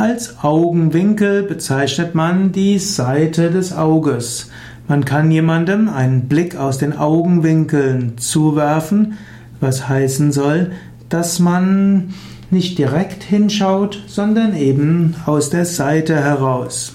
Als Augenwinkel bezeichnet man die Seite des Auges. Man kann jemandem einen Blick aus den Augenwinkeln zuwerfen, was heißen soll, dass man nicht direkt hinschaut, sondern eben aus der Seite heraus.